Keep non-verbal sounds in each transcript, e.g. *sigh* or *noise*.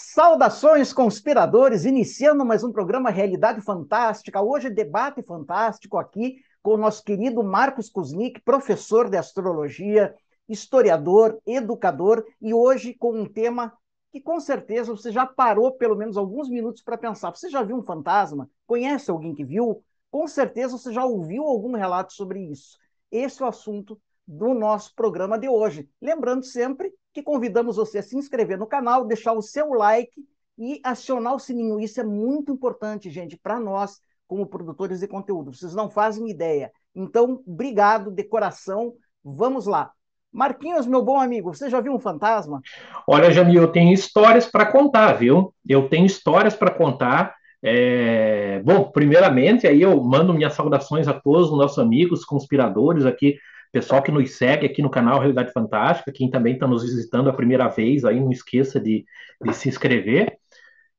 Saudações, conspiradores, iniciando mais um programa Realidade Fantástica. Hoje, debate fantástico aqui com o nosso querido Marcos Kuznick, professor de astrologia, historiador, educador, e hoje com um tema que com certeza você já parou pelo menos alguns minutos para pensar. Você já viu um fantasma? Conhece alguém que viu? Com certeza você já ouviu algum relato sobre isso. Esse é o assunto do nosso programa de hoje. Lembrando sempre que convidamos você a se inscrever no canal, deixar o seu like e acionar o sininho. Isso é muito importante, gente, para nós, como produtores de conteúdo. Vocês não fazem ideia. Então, obrigado de coração. Vamos lá. Marquinhos, meu bom amigo, você já viu um fantasma? Olha, Jamil, eu tenho histórias para contar, viu? Eu tenho histórias para contar. É... Bom, primeiramente, aí eu mando minhas saudações a todos os nossos amigos conspiradores aqui, pessoal que nos segue aqui no canal Realidade Fantástica, quem também está nos visitando a primeira vez, aí não esqueça de, de se inscrever.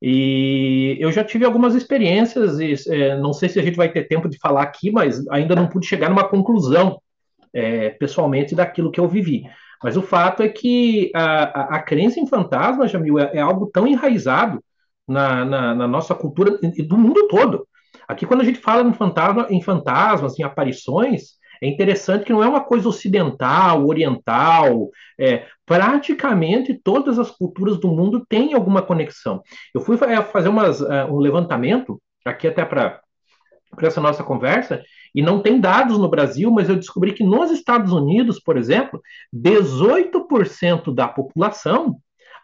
E eu já tive algumas experiências, e, é, não sei se a gente vai ter tempo de falar aqui, mas ainda não pude chegar numa conclusão é, pessoalmente daquilo que eu vivi. Mas o fato é que a, a, a crença em fantasmas, Jamil, é, é algo tão enraizado na, na, na, nossa cultura e do mundo todo. Aqui, quando a gente fala em, fantasma, em fantasmas, em aparições, é interessante que não é uma coisa ocidental, oriental, é, praticamente todas as culturas do mundo têm alguma conexão. Eu fui é, fazer umas, uh, um levantamento, aqui até para essa nossa conversa, e não tem dados no Brasil, mas eu descobri que nos Estados Unidos, por exemplo, 18% da população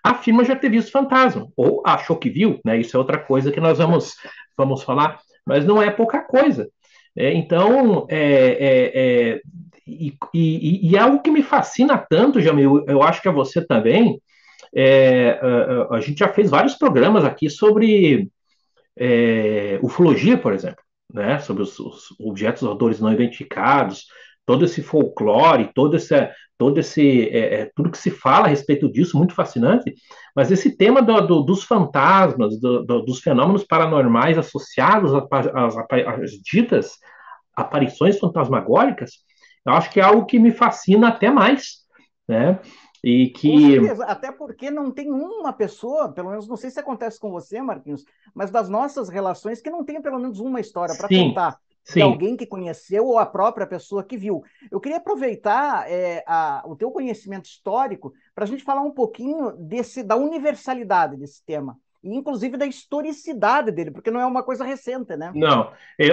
afirma já ter visto fantasma, ou achou que viu, né? Isso é outra coisa que nós vamos, vamos falar, mas não é pouca coisa. É, então, é, é, é e, e, e, é algo que me fascina tanto, Jamil, eu acho que a você também, é, a, a, gente já fez vários programas aqui sobre é, ufologia, por exemplo né, sobre os, os objetos voadores não identificados, todo esse folclore, todo esse, todo esse é, é, tudo que se fala a respeito disso, muito fascinante. Mas esse tema do, do, dos fantasmas, do, dos fenômenos paranormais associados às, às, ditas aparições fantasmagóricas, eu acho que é algo que me fascina até mais, né? E que. Até porque não tem uma pessoa, pelo menos não sei se acontece com você, Marquinhos, mas das nossas relações, que não tenha pelo menos uma história para contar. Sim. de alguém que conheceu ou a própria pessoa que viu. Eu queria aproveitar é, a, o teu conhecimento histórico para a gente falar um pouquinho desse, da universalidade desse tema, e inclusive da historicidade dele, porque não é uma coisa recente, né? Não. É,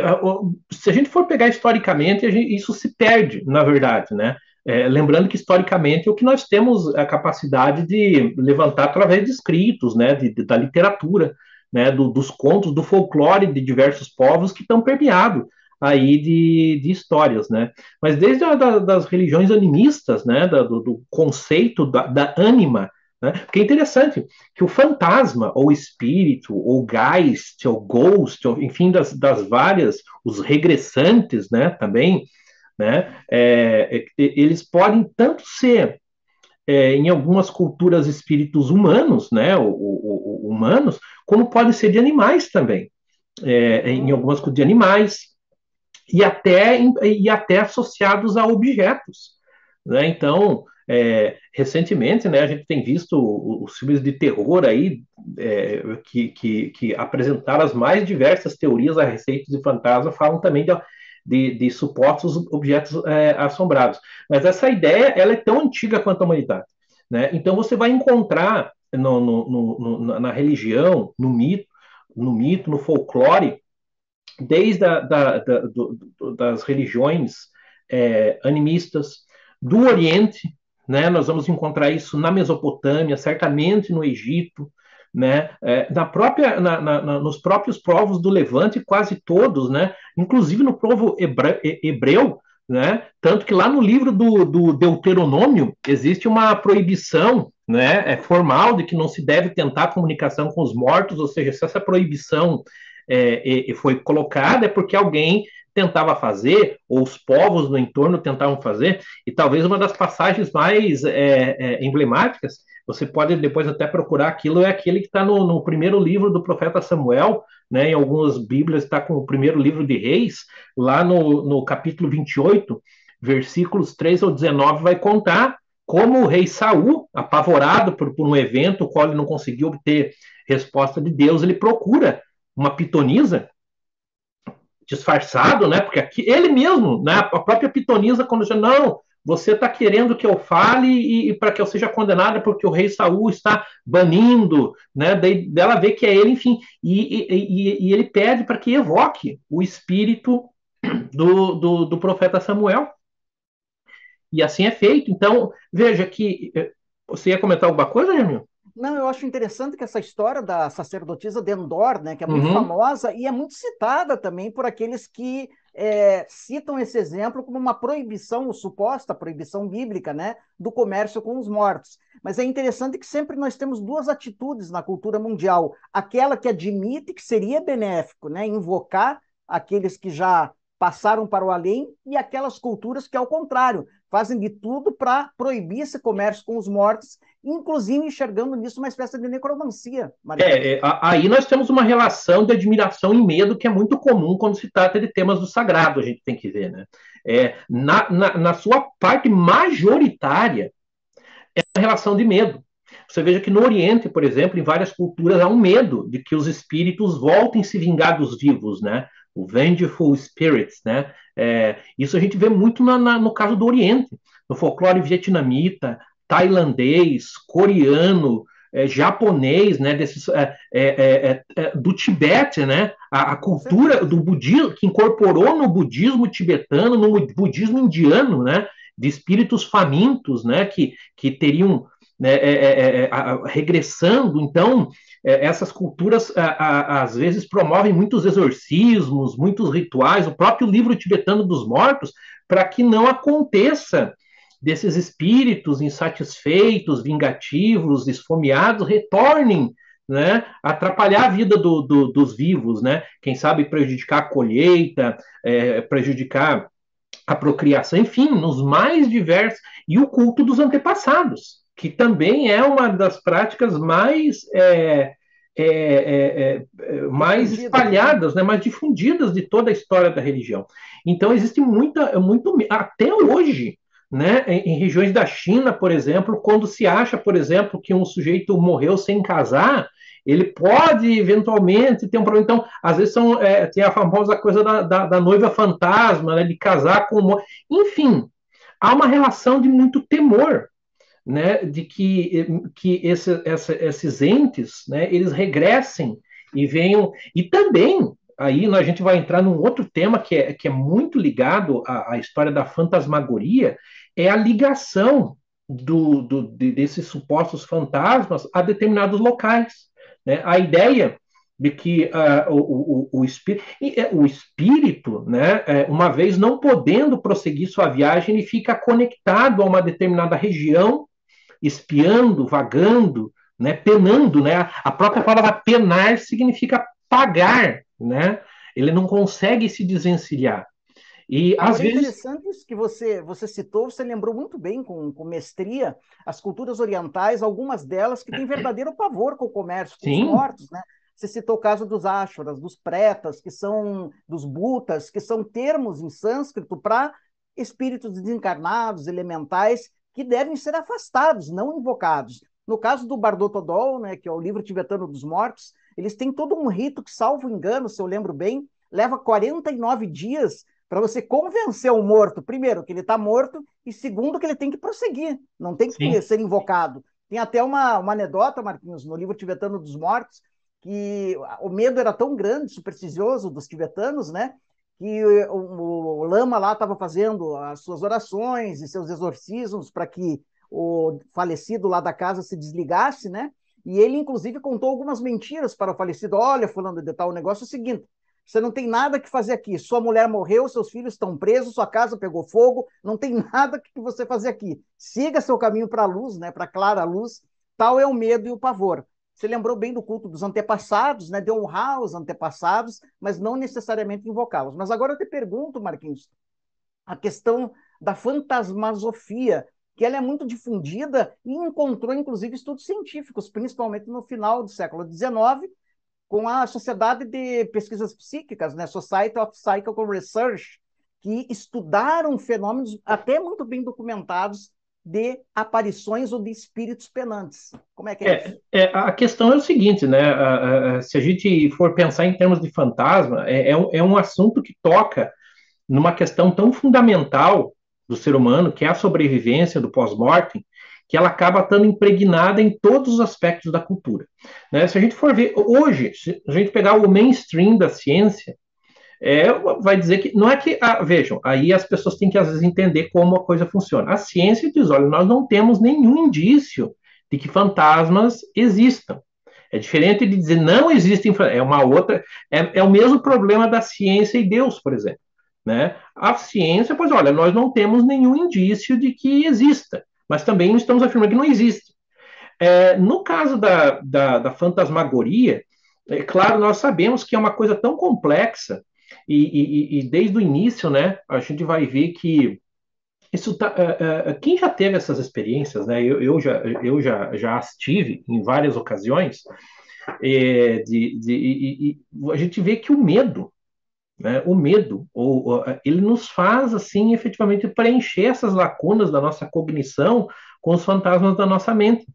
se a gente for pegar historicamente, gente, isso se perde, na verdade, né? É, lembrando que, historicamente, o que nós temos a capacidade de levantar através de escritos, né, de, de, da literatura, né, do, dos contos, do folclore de diversos povos que estão permeados aí de, de histórias, né? Mas desde a, da, das religiões animistas, né, da, do, do, conceito da, da ânima, né? Porque é interessante que o fantasma, ou espírito, ou geist, ou ghost, ou, enfim, das, das várias, os regressantes, né, também, né? É, é eles podem tanto ser é, em algumas culturas espíritos humanos, né, ou, ou, ou humanos, como podem ser de animais também, é, em algumas culturas de animais e até e até associados a objetos, né? Então, é, recentemente, né, a gente tem visto os filmes de terror aí é, que, que, que apresentaram as mais diversas teorias a respeito de fantasma, falam também de, de, de supostos objetos é, assombrados. Mas essa ideia ela é tão antiga quanto a humanidade. Né? Então você vai encontrar no, no, no, na religião, no mito, no mito, no folclore, desde a, da, da, do, das religiões é, animistas do Oriente, né? Nós vamos encontrar isso na Mesopotâmia, certamente no Egito, né? É, na própria, na, na, nos próprios povos do Levante, quase todos, né? Inclusive no povo hebreu, hebreu né? Tanto que lá no livro do, do Deuteronômio existe uma proibição, né? É formal de que não se deve tentar comunicação com os mortos, ou seja, se essa proibição é, foi colocada é porque alguém tentava fazer, ou os povos no entorno tentavam fazer, e talvez uma das passagens mais é, é, emblemáticas você pode depois até procurar aquilo, é aquele que está no, no, primeiro livro do profeta Samuel, né, em algumas Bíblias está com o primeiro livro de Reis, lá no, no capítulo 28, versículos 3 ao 19, vai contar como o rei Saul, apavorado por, por um evento, o qual ele não conseguiu obter resposta de Deus, ele procura uma pitonisa disfarçado, né? Porque aqui, ele mesmo, né? A própria pitonisa, quando diz, não, você está querendo que eu fale e, e para que eu seja condenada porque o rei Saul está banindo, né? Daí dela vê que é ele, enfim, e, e, e ele pede para que evoque o espírito do, do, do, profeta Samuel. E assim é feito. Então, veja que. Eh, você ia comentar alguma coisa, Jamil? Não, eu acho interessante que essa história da sacerdotisa de Endor, né, que é muito uhum. famosa e é muito citada também por aqueles que é, citam esse exemplo como uma proibição, ou suposta proibição bíblica, né, do comércio com os mortos. Mas é interessante que sempre nós temos duas atitudes na cultura mundial: aquela que admite que seria benéfico, né, invocar aqueles que já passaram para o além, e aquelas culturas que, ao contrário, fazem de tudo para proibir esse comércio com os mortos inclusive enxergando nisso uma espécie de necromancia. É, é, aí nós temos uma relação de admiração e medo que é muito comum quando se trata de temas do sagrado, a gente tem que ver, né? É, na, na, na sua parte majoritária, é uma relação de medo. Você veja que no Oriente, por exemplo, em várias culturas há um medo de que os espíritos voltem se vingar dos vivos, né? O vengeful spirits, né? É, isso a gente vê muito na, na, no caso do Oriente, no folclore vietnamita, tailandês, coreano, é, japonês, né, desses, é é, é, é, do Tibete, né, a, a, cultura do budismo, que incorporou no budismo tibetano, no budismo indiano, né, de espíritos famintos, né, que, que teriam, né, a, regressando, então, essas culturas, às vezes, promovem muitos exorcismos, muitos rituais, o próprio livro tibetano dos mortos, para que não aconteça desses espíritos insatisfeitos, vingativos, esfomeados, retornem, né, atrapalhar a vida do, do, dos vivos, né, quem sabe prejudicar a colheita, é, prejudicar a procriação, enfim, nos mais diversos, e o culto dos antepassados, que também é uma das práticas mais é, é, é, é mais espalhadas, né, mais difundidas de toda a história da religião. Então existe muita, muito, até hoje, né, em, em, regiões da China, por exemplo, quando se acha, por exemplo, que um sujeito morreu sem casar, ele pode eventualmente ter um problema. Então, às vezes são, é, tem a famosa coisa da, da, da noiva fantasma, né, de casar com. Enfim, há uma relação de muito temor. Né, de que, que esse, essa, esses entes né, eles regressem e venham. E também aí a gente vai entrar num outro tema que é, que é muito ligado à, à história da fantasmagoria, é a ligação do, do, de, desses supostos fantasmas a determinados locais. Né? A ideia de que uh, o, o, o, espírito, é, o espírito né, é, uma vez não podendo prosseguir sua viagem, ele fica conectado a uma determinada região, espiando, vagando, né, penando. Né? A própria palavra penar significa pagar. Né? Ele não consegue se desvencilhar. E às é vezes. interessante isso que você, você citou, você lembrou muito bem, com, com mestria, as culturas orientais, algumas delas que têm verdadeiro pavor com o comércio, com Sim. os mortos, né? Você citou o caso dos ashras, dos pretas, que são dos butas, que são termos em sânscrito para espíritos desencarnados, elementais, que devem ser afastados, não invocados. No caso do Bardotodol, né, que é o livro tibetano dos mortos, eles têm todo um rito que, salvo engano, se eu lembro bem, leva 49 dias para você convencer o morto, primeiro, que ele está morto, e segundo, que ele tem que prosseguir, não tem que Sim. ser invocado. Tem até uma, uma anedota, Marquinhos, no livro Tibetano dos Mortos, que o medo era tão grande, supersticioso dos tibetanos, né? Que o, o, lama lá estava fazendo as suas orações e seus exorcismos para que o falecido lá da casa se desligasse, né? E ele, inclusive, contou algumas mentiras para o falecido. Olha, fulano de tal, o negócio é o seguinte: você não tem nada que fazer aqui. Sua mulher morreu, seus filhos estão presos, sua casa pegou fogo, não tem *laughs* nada que você fazer aqui. Siga seu caminho para a luz, né, para a clara luz. Tal é o medo e o pavor. Você lembrou bem do culto dos antepassados, né, de honrar os antepassados, mas não necessariamente invocá-los. Mas agora eu te pergunto, Marquinhos, a questão da fantasmasofia, que ela é muito difundida e encontrou, inclusive, estudos científicos, principalmente no final do século XIX, com a Sociedade de Pesquisas Psíquicas, né, Society of Psychical Research, que estudaram fenômenos até muito bem documentados de aparições ou de espíritos penantes. Como é que é, é isso? É, a questão é o seguinte, né? A, a, se a gente for pensar em termos de fantasma, é, é, é um assunto que toca numa questão tão fundamental do ser humano, que é a sobrevivência do pós-mortem, que ela acaba estando impregnada em todos os aspectos da cultura. Né? Se a gente for ver, hoje, se a gente pegar o mainstream da ciência, é, vai dizer que não é que ah, vejam aí as pessoas têm que às vezes entender como a coisa funciona. A ciência diz, olha, nós não temos nenhum indício de que fantasmas existam. É diferente de dizer não existem, é uma outra, é, é o mesmo problema da ciência e Deus, por exemplo. Né? A ciência, pois olha, nós não temos nenhum indício de que exista, mas também estamos afirmando que não existe. É, no caso da, da, da fantasmagoria, é claro, nós sabemos que é uma coisa tão complexa e, e, e, desde o início, né, a gente vai ver que isso tá, uh, uh, quem já teve essas experiências, né, eu, eu, já, eu já, já as tive em várias ocasiões, é, de, de, e, a gente vê que o medo, né, o medo, ou, ou, ele nos faz, assim, efetivamente preencher essas lacunas da nossa cognição com os fantasmas da nossa mente.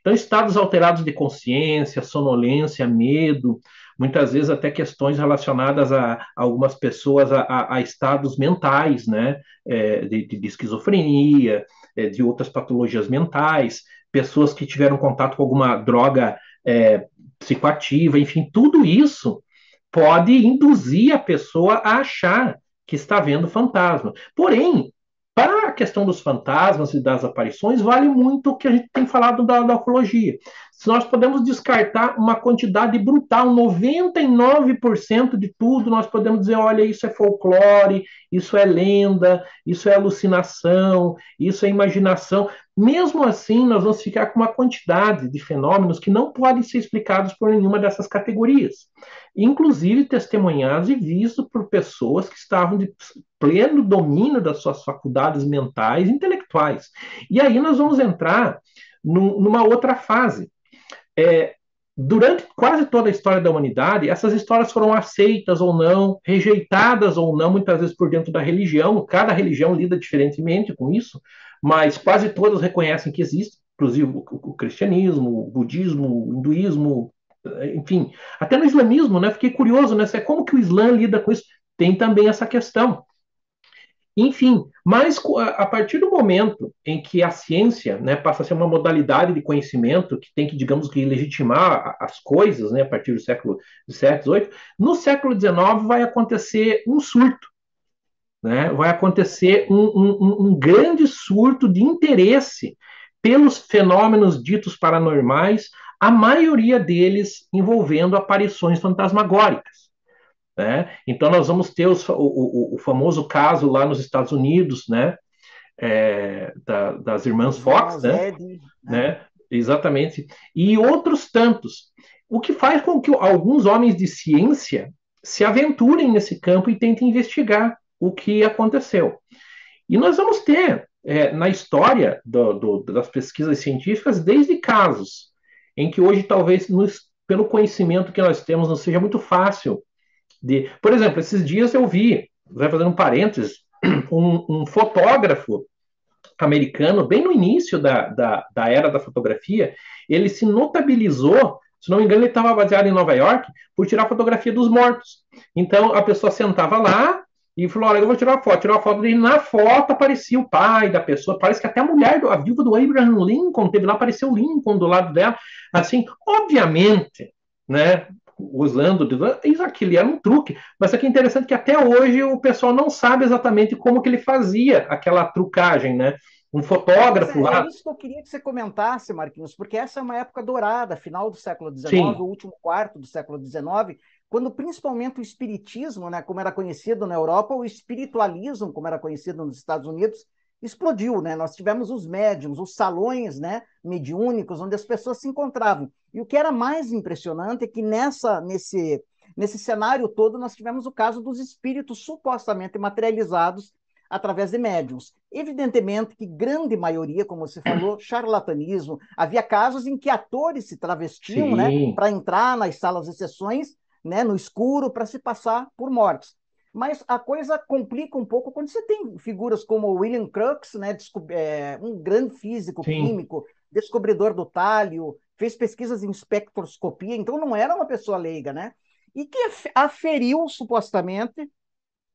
Então, estados alterados de consciência, sonolência, medo, muitas vezes até questões relacionadas a, a algumas pessoas a, a, estados mentais, né, é, de, de, esquizofrenia, é, de outras patologias mentais, pessoas que tiveram contato com alguma droga é, psicoativa, enfim, tudo isso pode induzir a pessoa a achar que está vendo fantasma. Porém, para a questão dos fantasmas e das aparições, vale muito o que a gente tem falado da, da ufologia. Se nós podemos descartar uma quantidade brutal, 99% de tudo, nós podemos dizer, olha, isso é folclore, isso é lenda, isso é alucinação, isso é imaginação. Mesmo assim, nós vamos ficar com uma quantidade de fenômenos que não podem ser explicados por nenhuma dessas categorias. Inclusive testemunhados e vistos por pessoas que estavam de pleno domínio das suas faculdades mentais e intelectuais. E aí nós vamos entrar numa outra fase. É, durante quase toda a história da humanidade, essas histórias foram aceitas ou não, rejeitadas ou não, muitas vezes por dentro da religião. Cada religião lida diferentemente com isso, mas quase todas reconhecem que existe, inclusive o, o cristianismo, o budismo, o hinduísmo, enfim, até no islamismo, né? Fiquei curioso, né? Como que o Islã lida com isso? Tem também essa questão. Enfim, mas a partir do momento em que a ciência né, passa a ser uma modalidade de conhecimento que tem que, digamos que, legitimar as coisas, né, a partir do século XVII, XVIII, no século XIX vai acontecer um surto, né, vai acontecer um, um, um grande surto de interesse pelos fenômenos ditos paranormais, a maioria deles envolvendo aparições fantasmagóricas. Né? Então, nós vamos ter os, o, o, o, famoso caso lá nos Estados Unidos, né? É, da, das irmãs Fox, né? né? Exatamente. E outros tantos. O que faz com que alguns homens de ciência se aventurem nesse campo e tentem investigar o que aconteceu. E nós vamos ter é, na história do, do, das pesquisas científicas desde casos em que hoje talvez nos, pelo conhecimento que nós temos não seja muito fácil de. Por exemplo, esses dias eu vi, vai fazendo um parênteses, *clears throat* um, um fotógrafo americano, bem no início da, da, da era da fotografia, ele se notabilizou se não me engano, ele estava baseado em Nova York por tirar fotografia dos mortos. Então a pessoa sentava lá e falou: Olha, eu vou tirar uma foto. Tirou a foto dele. Na foto aparecia o pai da pessoa. Parece que até a mulher, a viúva do Abraham Lincoln, teve lá, apareceu o Lincoln do lado dela. Assim, obviamente, né? usando, isso aquilo era um truque. Mas aqui é interessante que até hoje o pessoal não sabe exatamente como que ele fazia aquela trucagem, né? Um fotógrafo é, lá. É isso que eu queria que você comentasse, Marquinhos, porque essa é uma época dourada, final do século XIX, o último quarto do século XIX, quando principalmente o espiritismo, né, como era conhecido na Europa, o espiritualismo, como era conhecido nos Estados Unidos, explodiu, né? Nós tivemos os médiums, os salões, né, mediúnicos, onde as pessoas se encontravam. E o que era mais impressionante é que nessa, nesse, nesse cenário todo nós tivemos o caso dos espíritos supostamente materializados através de médiums. Evidentemente que grande maioria, como você falou, *clears throat* charlatanismo. Havia casos em que atores se travestiam, né, para entrar nas salas de sessões, né, no escuro, para se passar por mortos. Mas a coisa complica um pouco quando você tem figuras como William Crookes, né, é, um grande físico Sim. químico, descobridor do talho, fez pesquisas em espectroscopia, então não era uma pessoa leiga, né? E que aferiu, supostamente,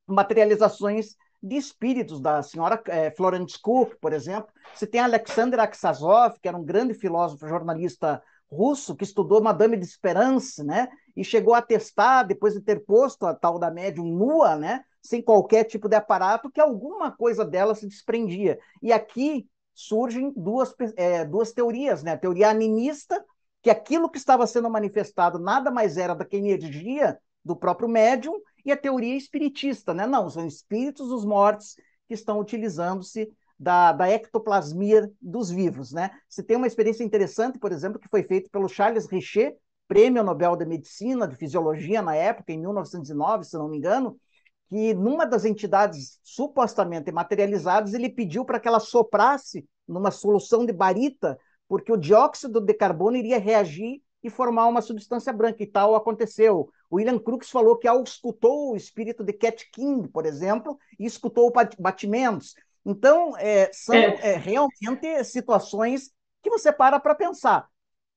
materializações de espíritos da senhora é, Florence Cook, por exemplo. Você tem Alexander Aksazov, que era um grande filósofo jornalista russo que estudou Madame de Esperance, né? E chegou a testar, depois de ter posto a tal da médium nua, né? Sem qualquer tipo de aparato, que alguma coisa dela se desprendia. E aqui surgem duas, é, duas teorias, né? A teoria animista, que aquilo que estava sendo manifestado nada mais era da que energia do próprio médium, e a teoria espiritista, né? Não, são espíritos dos mortos que estão utilizando-se da, da ectoplasmia dos vivos. Né? Se tem uma experiência interessante, por exemplo, que foi feita pelo Charles Richer, prêmio Nobel de Medicina, de Fisiologia na época, em 1909, se não me engano, que numa das entidades supostamente materializadas, ele pediu para que ela soprasse numa solução de barita, porque o dióxido de carbono iria reagir e formar uma substância branca, e tal aconteceu. O William Crookes falou que ao escutou o espírito de Cat King, por exemplo, e escutou batimentos. Então, é, são é. É, realmente situações que você para para pensar.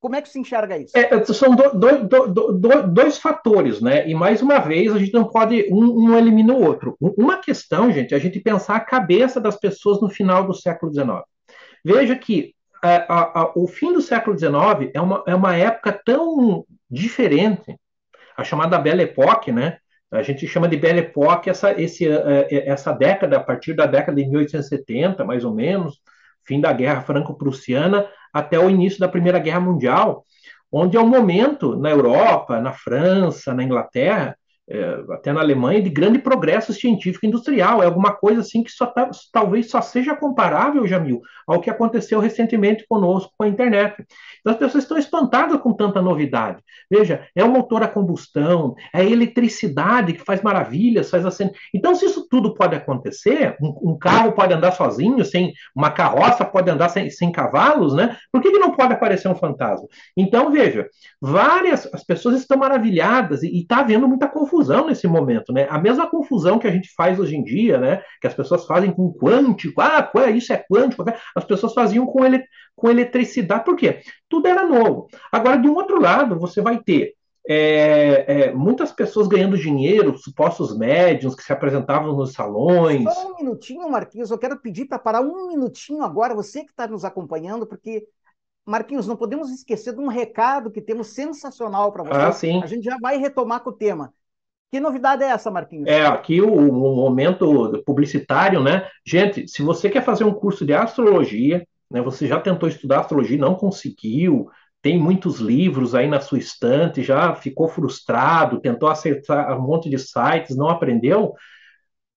Como é que se enxerga isso? É, são do, do, do, dois fatores, né? E mais uma vez, a gente não pode. Um, um elimina o outro. Uma questão, gente, é a gente pensar a cabeça das pessoas no final do século XIX. Veja que a, a, a, o fim do século XIX é uma, é uma época tão diferente, a chamada Belle Époque, né? A gente chama de Belle Époque essa, esse, é, é, essa década, a partir da década de 1870, mais ou menos, fim da Guerra Franco-Prussiana, até o início da Primeira Guerra Mundial, onde é um momento na Europa, na França, na Inglaterra, é, até na Alemanha, de grande progresso científico industrial. É alguma coisa assim que só tá, talvez só seja comparável, Jamil, ao que aconteceu recentemente conosco com a internet. Então as pessoas estão espantadas com tanta novidade. Veja, é o motor a combustão, é a eletricidade que faz maravilhas, faz assim. Então, se isso tudo pode acontecer, um, um carro pode andar sozinho, sem uma carroça pode andar sem, sem cavalos, né? Por que, que não pode aparecer um fantasma? Então, veja, várias as pessoas estão maravilhadas e está havendo muita confusão confusão nesse momento, né? A mesma confusão que a gente faz hoje em dia, né? Que as pessoas fazem com quântico, ah, isso é quântico, as pessoas faziam com, ele, com eletricidade, por quê? Tudo era novo. Agora, de um outro lado, você vai ter é, é, muitas pessoas ganhando dinheiro, supostos médiums que se apresentavam nos salões. Só um minutinho, Marquinhos, eu quero pedir para parar um minutinho agora, você que está nos acompanhando, porque Marquinhos, não podemos esquecer de um recado que temos sensacional para você. Ah, sim. A gente já vai retomar com o tema. Que novidade é essa, Marquinhos? É, aqui o, o, momento publicitário, né? Gente, se você quer fazer um curso de astrologia, né, você já tentou estudar astrologia, não conseguiu, tem muitos livros aí na sua estante, já ficou frustrado, tentou acertar um monte de sites, não aprendeu.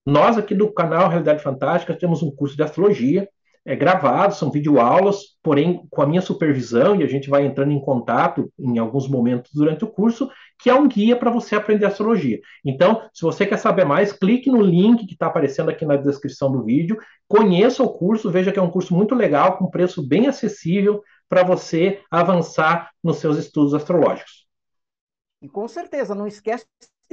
Nós aqui do canal Realidade Fantástica temos um curso de astrologia é gravado, são videoaulas, porém com a minha supervisão, e a gente vai entrando em contato em alguns momentos durante o curso, que é um guia para você aprender astrologia. Então, se você quer saber mais, clique no link que está aparecendo aqui na descrição do vídeo, conheça o curso, veja que é um curso muito legal, com preço bem acessível para você avançar nos seus estudos astrológicos. E com certeza, não esquece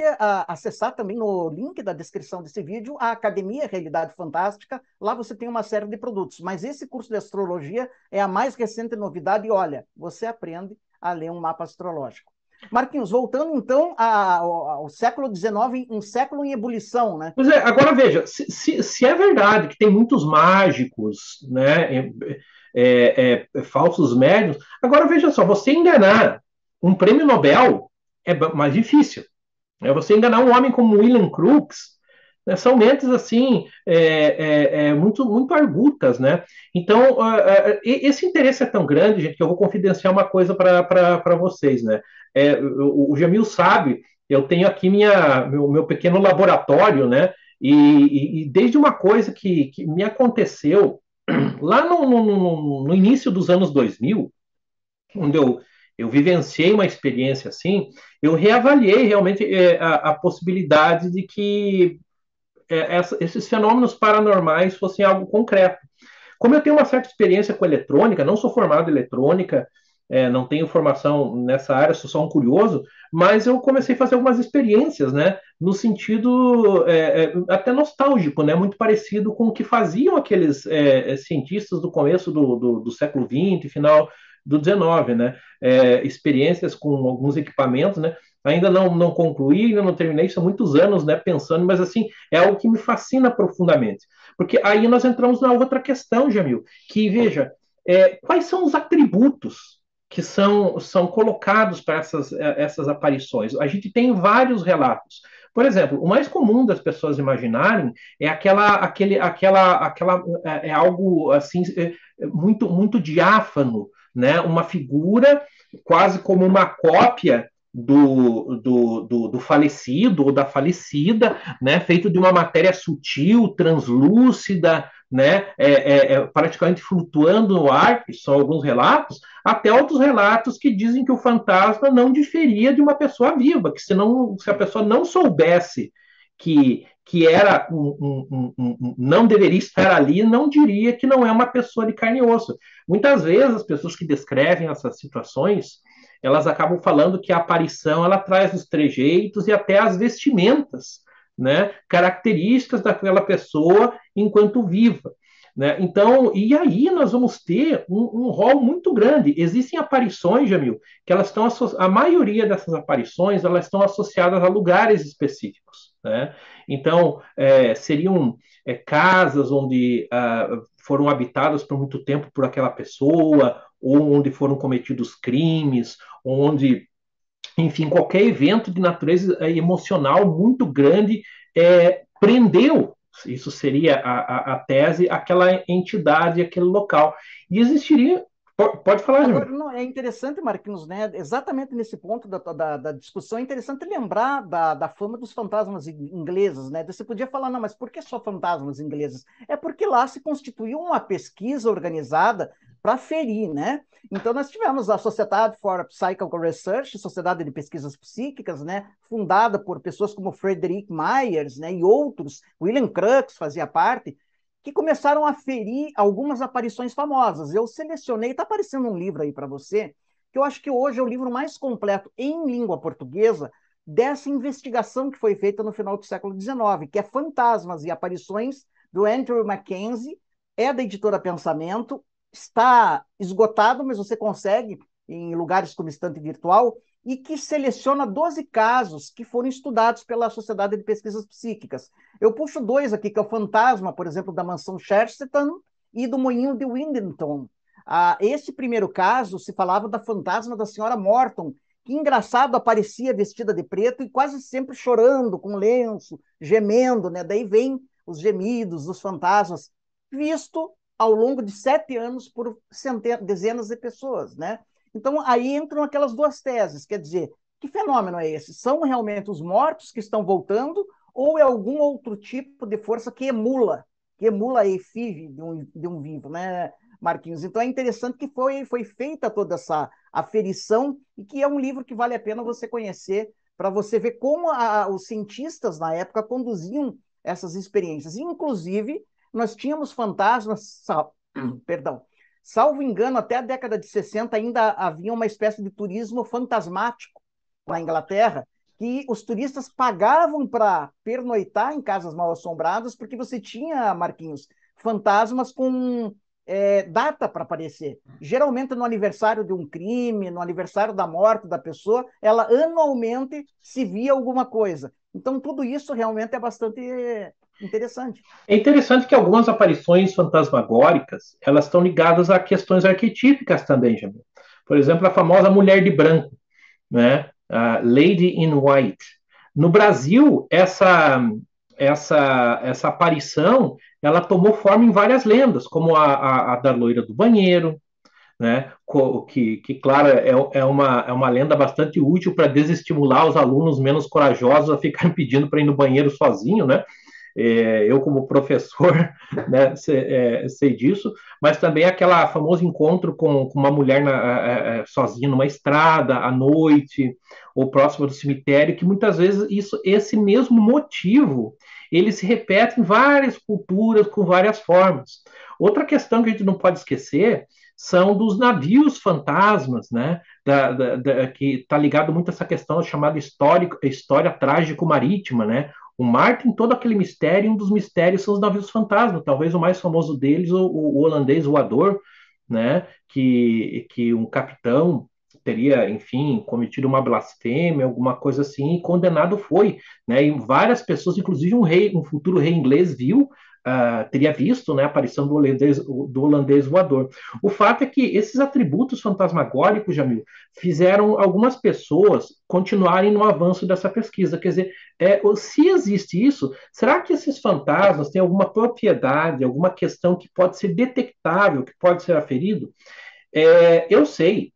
a, acessar também no link da descrição desse vídeo a Academia Realidade Fantástica. Lá você tem uma série de produtos. Mas esse curso de astrologia é a mais recente novidade. E olha, você aprende a ler um mapa astrológico. Marquinhos, voltando então ao, ao século XIX, um século em ebulição, né? Pois é, agora veja, se, se, se é verdade que tem muitos mágicos, né, é, é, é, falsos médios, agora veja só, você enganar um prêmio Nobel é mais difícil. É você enganar um homem como William Crookes, né, são mentes assim é, é, é, muito muito argutas, né? Então uh, uh, esse interesse é tão grande, gente, que eu vou confidenciar uma coisa para vocês, né? É, o, o Jamil sabe, eu tenho aqui minha meu, meu pequeno laboratório, né? E, e, e, desde uma coisa que, que me aconteceu *clears throat* lá no, no, no início dos anos 2000, onde eu eu vivenciei uma experiência assim, eu reavaliei realmente é, a, a, possibilidade de que é, essa, esses fenômenos paranormais fossem algo concreto. Como eu tenho uma certa experiência com eletrônica, não sou formado em eletrônica, é, não tenho formação nessa área, sou só um curioso, mas eu comecei a fazer algumas experiências, né, no sentido é, é, até nostálgico, né, muito parecido com o que faziam aqueles é, é, cientistas do começo do, do, do século XX, final do XIX, né, é, experiências com alguns equipamentos, né, ainda não, não concluí, ainda não terminei, são muitos anos, né, pensando, mas assim, é algo que me fascina profundamente, porque aí nós entramos na outra questão, Jamil, que veja, é, quais são os atributos que são, são colocados para essas, é, essas aparições. A gente tem vários relatos. Por exemplo, o mais comum das pessoas imaginarem é aquela, aquele, aquela, aquela é, é algo assim é, muito, muito diáfano, né? Uma figura quase como uma cópia do, do, do, do, falecido ou da falecida, né, feito de uma matéria sutil, translúcida, né, é, é, é, praticamente flutuando no ar, que são alguns relatos, até outros relatos que dizem que o fantasma não diferia de uma pessoa viva, que se, não, se a pessoa não soubesse que, que era um, um, um, não deveria estar ali, não diria que não é uma pessoa de carne e osso. Muitas vezes as pessoas que descrevem essas situações, elas acabam falando que a aparição ela traz os trejeitos e até as vestimentas, né, características daquela pessoa enquanto viva. Né? Então, e aí nós vamos ter um, um rol muito grande. Existem aparições, Jamil, que elas estão a maioria dessas aparições elas estão associadas a lugares específicos. Né? Então, é, seriam é, casas onde ah, foram habitadas por muito tempo por aquela pessoa, ou onde foram cometidos crimes, onde enfim, qualquer evento de natureza é, emocional muito grande é, prendeu, isso seria a, a, a, tese, aquela entidade, aquele local. E existiria. Pode falar, Agora, não, É interessante, Marquinhos, né? exatamente nesse ponto da, da, da, discussão, é interessante lembrar da, da fama dos fantasmas ingleses. Né? Você podia falar, não, mas por que só fantasmas ingleses? É porque lá se constituiu uma pesquisa organizada para ferir, né? Então nós tivemos a Sociedade for Psychical Research, Sociedade de Pesquisas Psíquicas, né, fundada por pessoas como Frederick Myers, né, e outros, William Crookes fazia parte, que começaram a ferir algumas aparições famosas. Eu selecionei, está aparecendo um livro aí para você, que eu acho que hoje é o livro mais completo em língua portuguesa dessa investigação que foi feita no final do século XIX, que é Fantasmas e Aparições, do Andrew Mackenzie, é da editora Pensamento, está esgotado, mas você consegue em lugares como estante virtual, e que seleciona 12 casos que foram estudados pela Sociedade de Pesquisas Psíquicas. Eu puxo dois aqui, que é o fantasma, por exemplo, da mansão Chesterton e do moinho de Windington. Ah, esse primeiro caso se falava da fantasma da senhora Morton, que engraçado aparecia vestida de preto e quase sempre chorando, com lenço, gemendo, né? Daí vem os gemidos dos fantasmas, visto ao longo de sete anos por centenas, dezenas de pessoas, né? Então aí entram aquelas duas teses, quer dizer, que fenômeno é esse? São realmente os mortos que estão voltando ou é algum outro tipo de força que emula, que emula a efígie de um, de um vivo, né, Marquinhos? Então é interessante que foi, foi feita toda essa aferição e que é um livro que vale a pena você conhecer para você ver como a, os cientistas na época conduziam essas experiências. Inclusive, nós tínhamos fantasmas, *clears throat* perdão, salvo engano, até a década de 60 ainda havia uma espécie de turismo fantasmático na Inglaterra, que os turistas pagavam para pernoitar em casas mal assombradas, porque você tinha, Marquinhos, fantasmas com é, data para aparecer. Geralmente no aniversário de um crime, no aniversário da morte da pessoa, ela anualmente se via alguma coisa. Então, tudo isso realmente é bastante Interessante. É interessante que algumas aparições fantasmagóricas elas estão ligadas a questões arquetípicas também, Jamil. Por exemplo, a famosa mulher de branco, né? A Lady in White. No Brasil, essa essa essa aparição ela tomou forma em várias lendas, como a, a, a da loira do banheiro, né? Que, que claro, é, é, uma, é uma lenda bastante útil para desestimular os alunos menos corajosos a ficarem pedindo para ir no banheiro sozinho, né? É, eu, como professor, *laughs* né, sei, é, sei, disso, mas também aquela famoso encontro com, com uma mulher na, sozinha numa estrada, à noite, ou próximo do cemitério, que muitas vezes isso, esse mesmo motivo ele se repete em várias culturas, com várias formas. Outra questão que a gente não pode esquecer são dos navios fantasmas, né? Da, da, da, que está ligado muito a essa questão chamada histórico, história trágico-marítima, né? O mar tem todo aquele mistério, e um dos mistérios são os navios fantasmas. Talvez o mais famoso deles, o, o holandês voador, né? Que, que um capitão teria, enfim, cometido uma blasfêmia, alguma coisa assim, e condenado foi, né? E várias pessoas, inclusive um rei, um futuro rei inglês, viu, uh, teria visto, né, a aparição do holandês, do holandês voador. O fato é que esses atributos fantasmagóricos, Jamil, fizeram algumas pessoas continuarem no avanço dessa pesquisa. Quer dizer, é, se existe isso, será que esses fantasmas têm alguma propriedade, alguma questão que pode ser detectável, que pode ser aferido? É, eu sei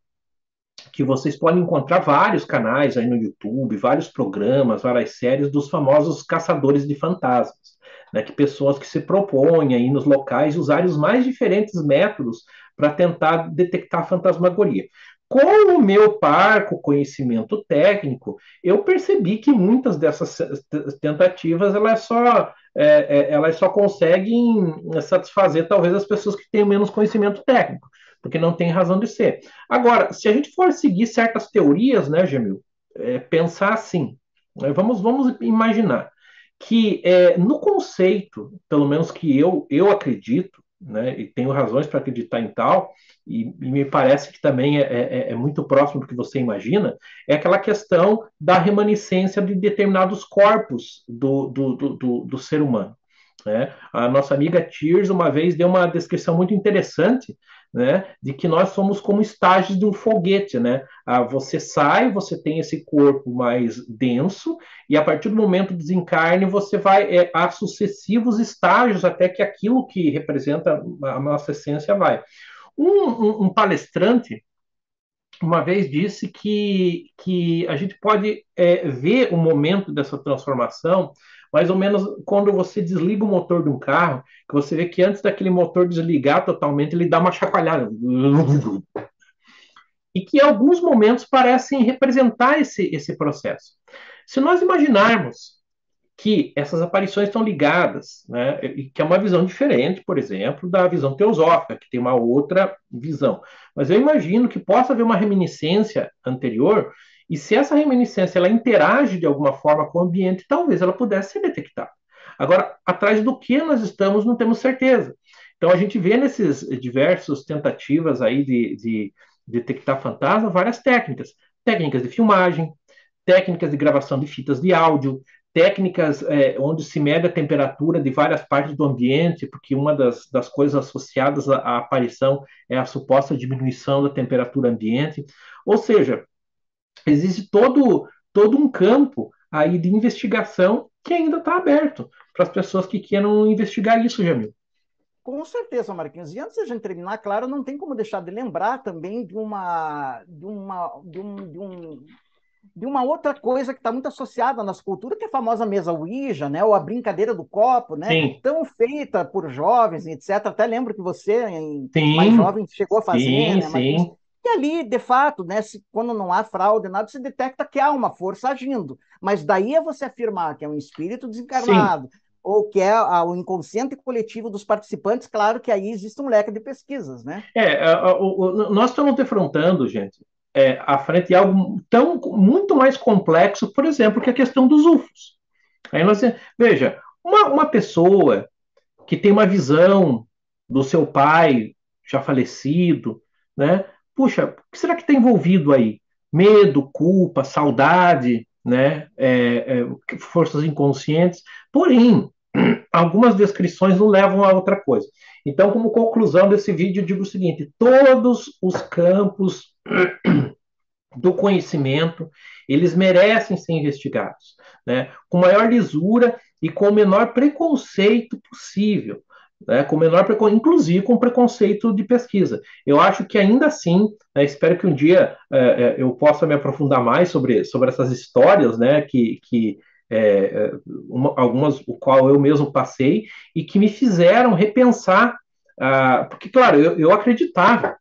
que vocês podem encontrar vários canais aí no YouTube, vários programas, várias séries dos famosos caçadores de fantasmas, né, que pessoas que se propõem aí nos locais usarem os mais diferentes métodos para tentar detectar fantasmagoria. Com o meu parco conhecimento técnico, eu percebi que muitas dessas tentativas elas só, é, é, elas só conseguem satisfazer talvez as pessoas que têm menos conhecimento técnico porque não tem razão de ser. Agora, se a gente for seguir certas teorias, né, Gemil, é, pensar assim, né, vamos, vamos imaginar que é, no conceito, pelo menos que eu, eu acredito, né, e tenho razões para acreditar em tal, e, e, me parece que também é, é, é, muito próximo do que você imagina, é aquela questão da remanescência de determinados corpos do, do, do, do, do ser humano. Né? A nossa amiga Tears uma vez deu uma descrição muito interessante né, de que nós somos como estágios de um foguete, né? Ah, você sai, você tem esse corpo mais denso e a partir do momento do desencarne você vai é, a sucessivos estágios até que aquilo que representa a nossa essência vai. Um, um, um palestrante uma vez disse que, que a gente pode é, ver o momento dessa transformação mais ou menos quando você desliga o motor de um carro, que você vê que antes daquele motor desligar totalmente, ele dá uma chacoalhada. E que alguns momentos parecem representar esse, esse processo. Se nós imaginarmos que essas aparições estão ligadas, né, e que é uma visão diferente, por exemplo, da visão teosófica, que tem uma outra visão. Mas eu imagino que possa haver uma reminiscência anterior e se essa reminiscência ela interage de alguma forma com o ambiente, talvez ela pudesse ser detectada. Agora, atrás do que nós estamos, não temos certeza. Então, a gente vê nesses diversos tentativas aí de, de detectar fantasma várias técnicas. Técnicas de filmagem, técnicas de gravação de fitas de áudio, técnicas é, onde se mede a temperatura de várias partes do ambiente, porque uma das, das coisas associadas à, à aparição é a suposta diminuição da temperatura ambiente. Ou seja, existe todo, todo um campo aí de investigação que ainda está aberto para as pessoas que queiram investigar isso, Jamil. Com certeza, Marquinhos. E antes de a gente terminar, claro, não tem como deixar de lembrar também de uma, de uma, de um, de um, de uma outra coisa que está muito associada à nossa cultura, que é a famosa mesa Ouija, né? Ou a brincadeira do copo, né? Sim. Tão feita por jovens, etc. Até lembro que você, em sim. mais jovem, chegou a fazer, sim, né? Sim. E ali, de fato, né, se, quando não há fraude, nada, se detecta que há uma força agindo. Mas daí é você afirmar que é um espírito desencarnado, Sim. ou que é a, o inconsciente coletivo dos participantes, claro que aí existe um leque de pesquisas, né? É, a, nós estamos defrontando, gente, é, à frente de algo tão muito mais complexo, por exemplo, que a questão dos UFOs. Aí nós, veja, uma, uma pessoa que tem uma visão do seu pai já falecido, né? puxa, o que será que está envolvido aí? Medo, culpa, saudade, né? É, é, forças inconscientes. Porém, algumas descrições não levam a outra coisa. Então, como conclusão desse vídeo, eu digo o seguinte: todos os campos do conhecimento eles merecem ser investigados, né? Com maior lisura e com o menor preconceito possível né, com menor inclusive com preconceito de pesquisa. Eu acho que ainda assim, né, espero que um dia é, eu possa me aprofundar mais sobre, sobre essas histórias, né, que, que é, é, uma, algumas o qual eu mesmo passei e que me fizeram repensar, ah, porque claro, eu, eu acreditava,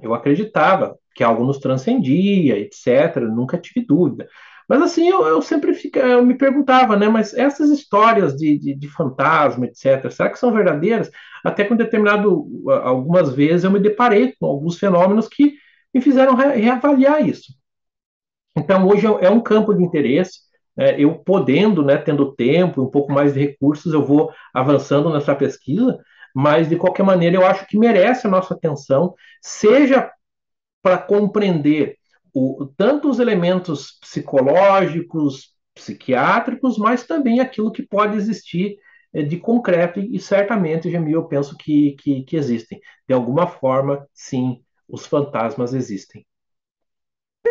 eu acreditava que algo nos transcendia, etc. Nunca tive dúvida. Mas assim, eu, eu sempre fica, eu me perguntava, né? Mas essas histórias de, de, de, fantasma, etc., será que são verdadeiras? Até com determinado, algumas vezes eu me deparei com alguns fenômenos que me fizeram re reavaliar isso. Então, hoje é, é um campo de interesse. É, eu podendo, né, tendo tempo, um pouco mais de recursos, eu vou avançando nessa pesquisa, mas de qualquer maneira eu acho que merece a nossa atenção, seja para compreender o, tanto os elementos psicológicos, psiquiátricos, mas também aquilo que pode existir é, de concreto, e certamente, Jamil, eu penso que, que, que existem. De alguma forma, sim, os fantasmas existem.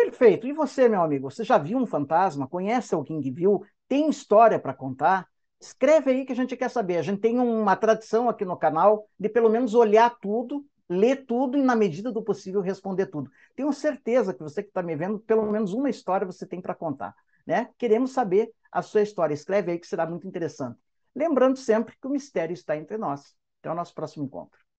Perfeito. E você, meu amigo, você já viu um fantasma? Conhece alguém que viu? Tem história para contar? Escreve aí que a gente quer saber. A gente tem uma tradição aqui no canal de pelo menos olhar tudo ler tudo e, na medida do possível, responder tudo. Tenho certeza que você que está me vendo, pelo menos uma história você tem para contar. Né? Queremos saber a sua história. Escreve aí que será muito interessante. Lembrando sempre que o mistério está entre nós. Até o nosso próximo encontro.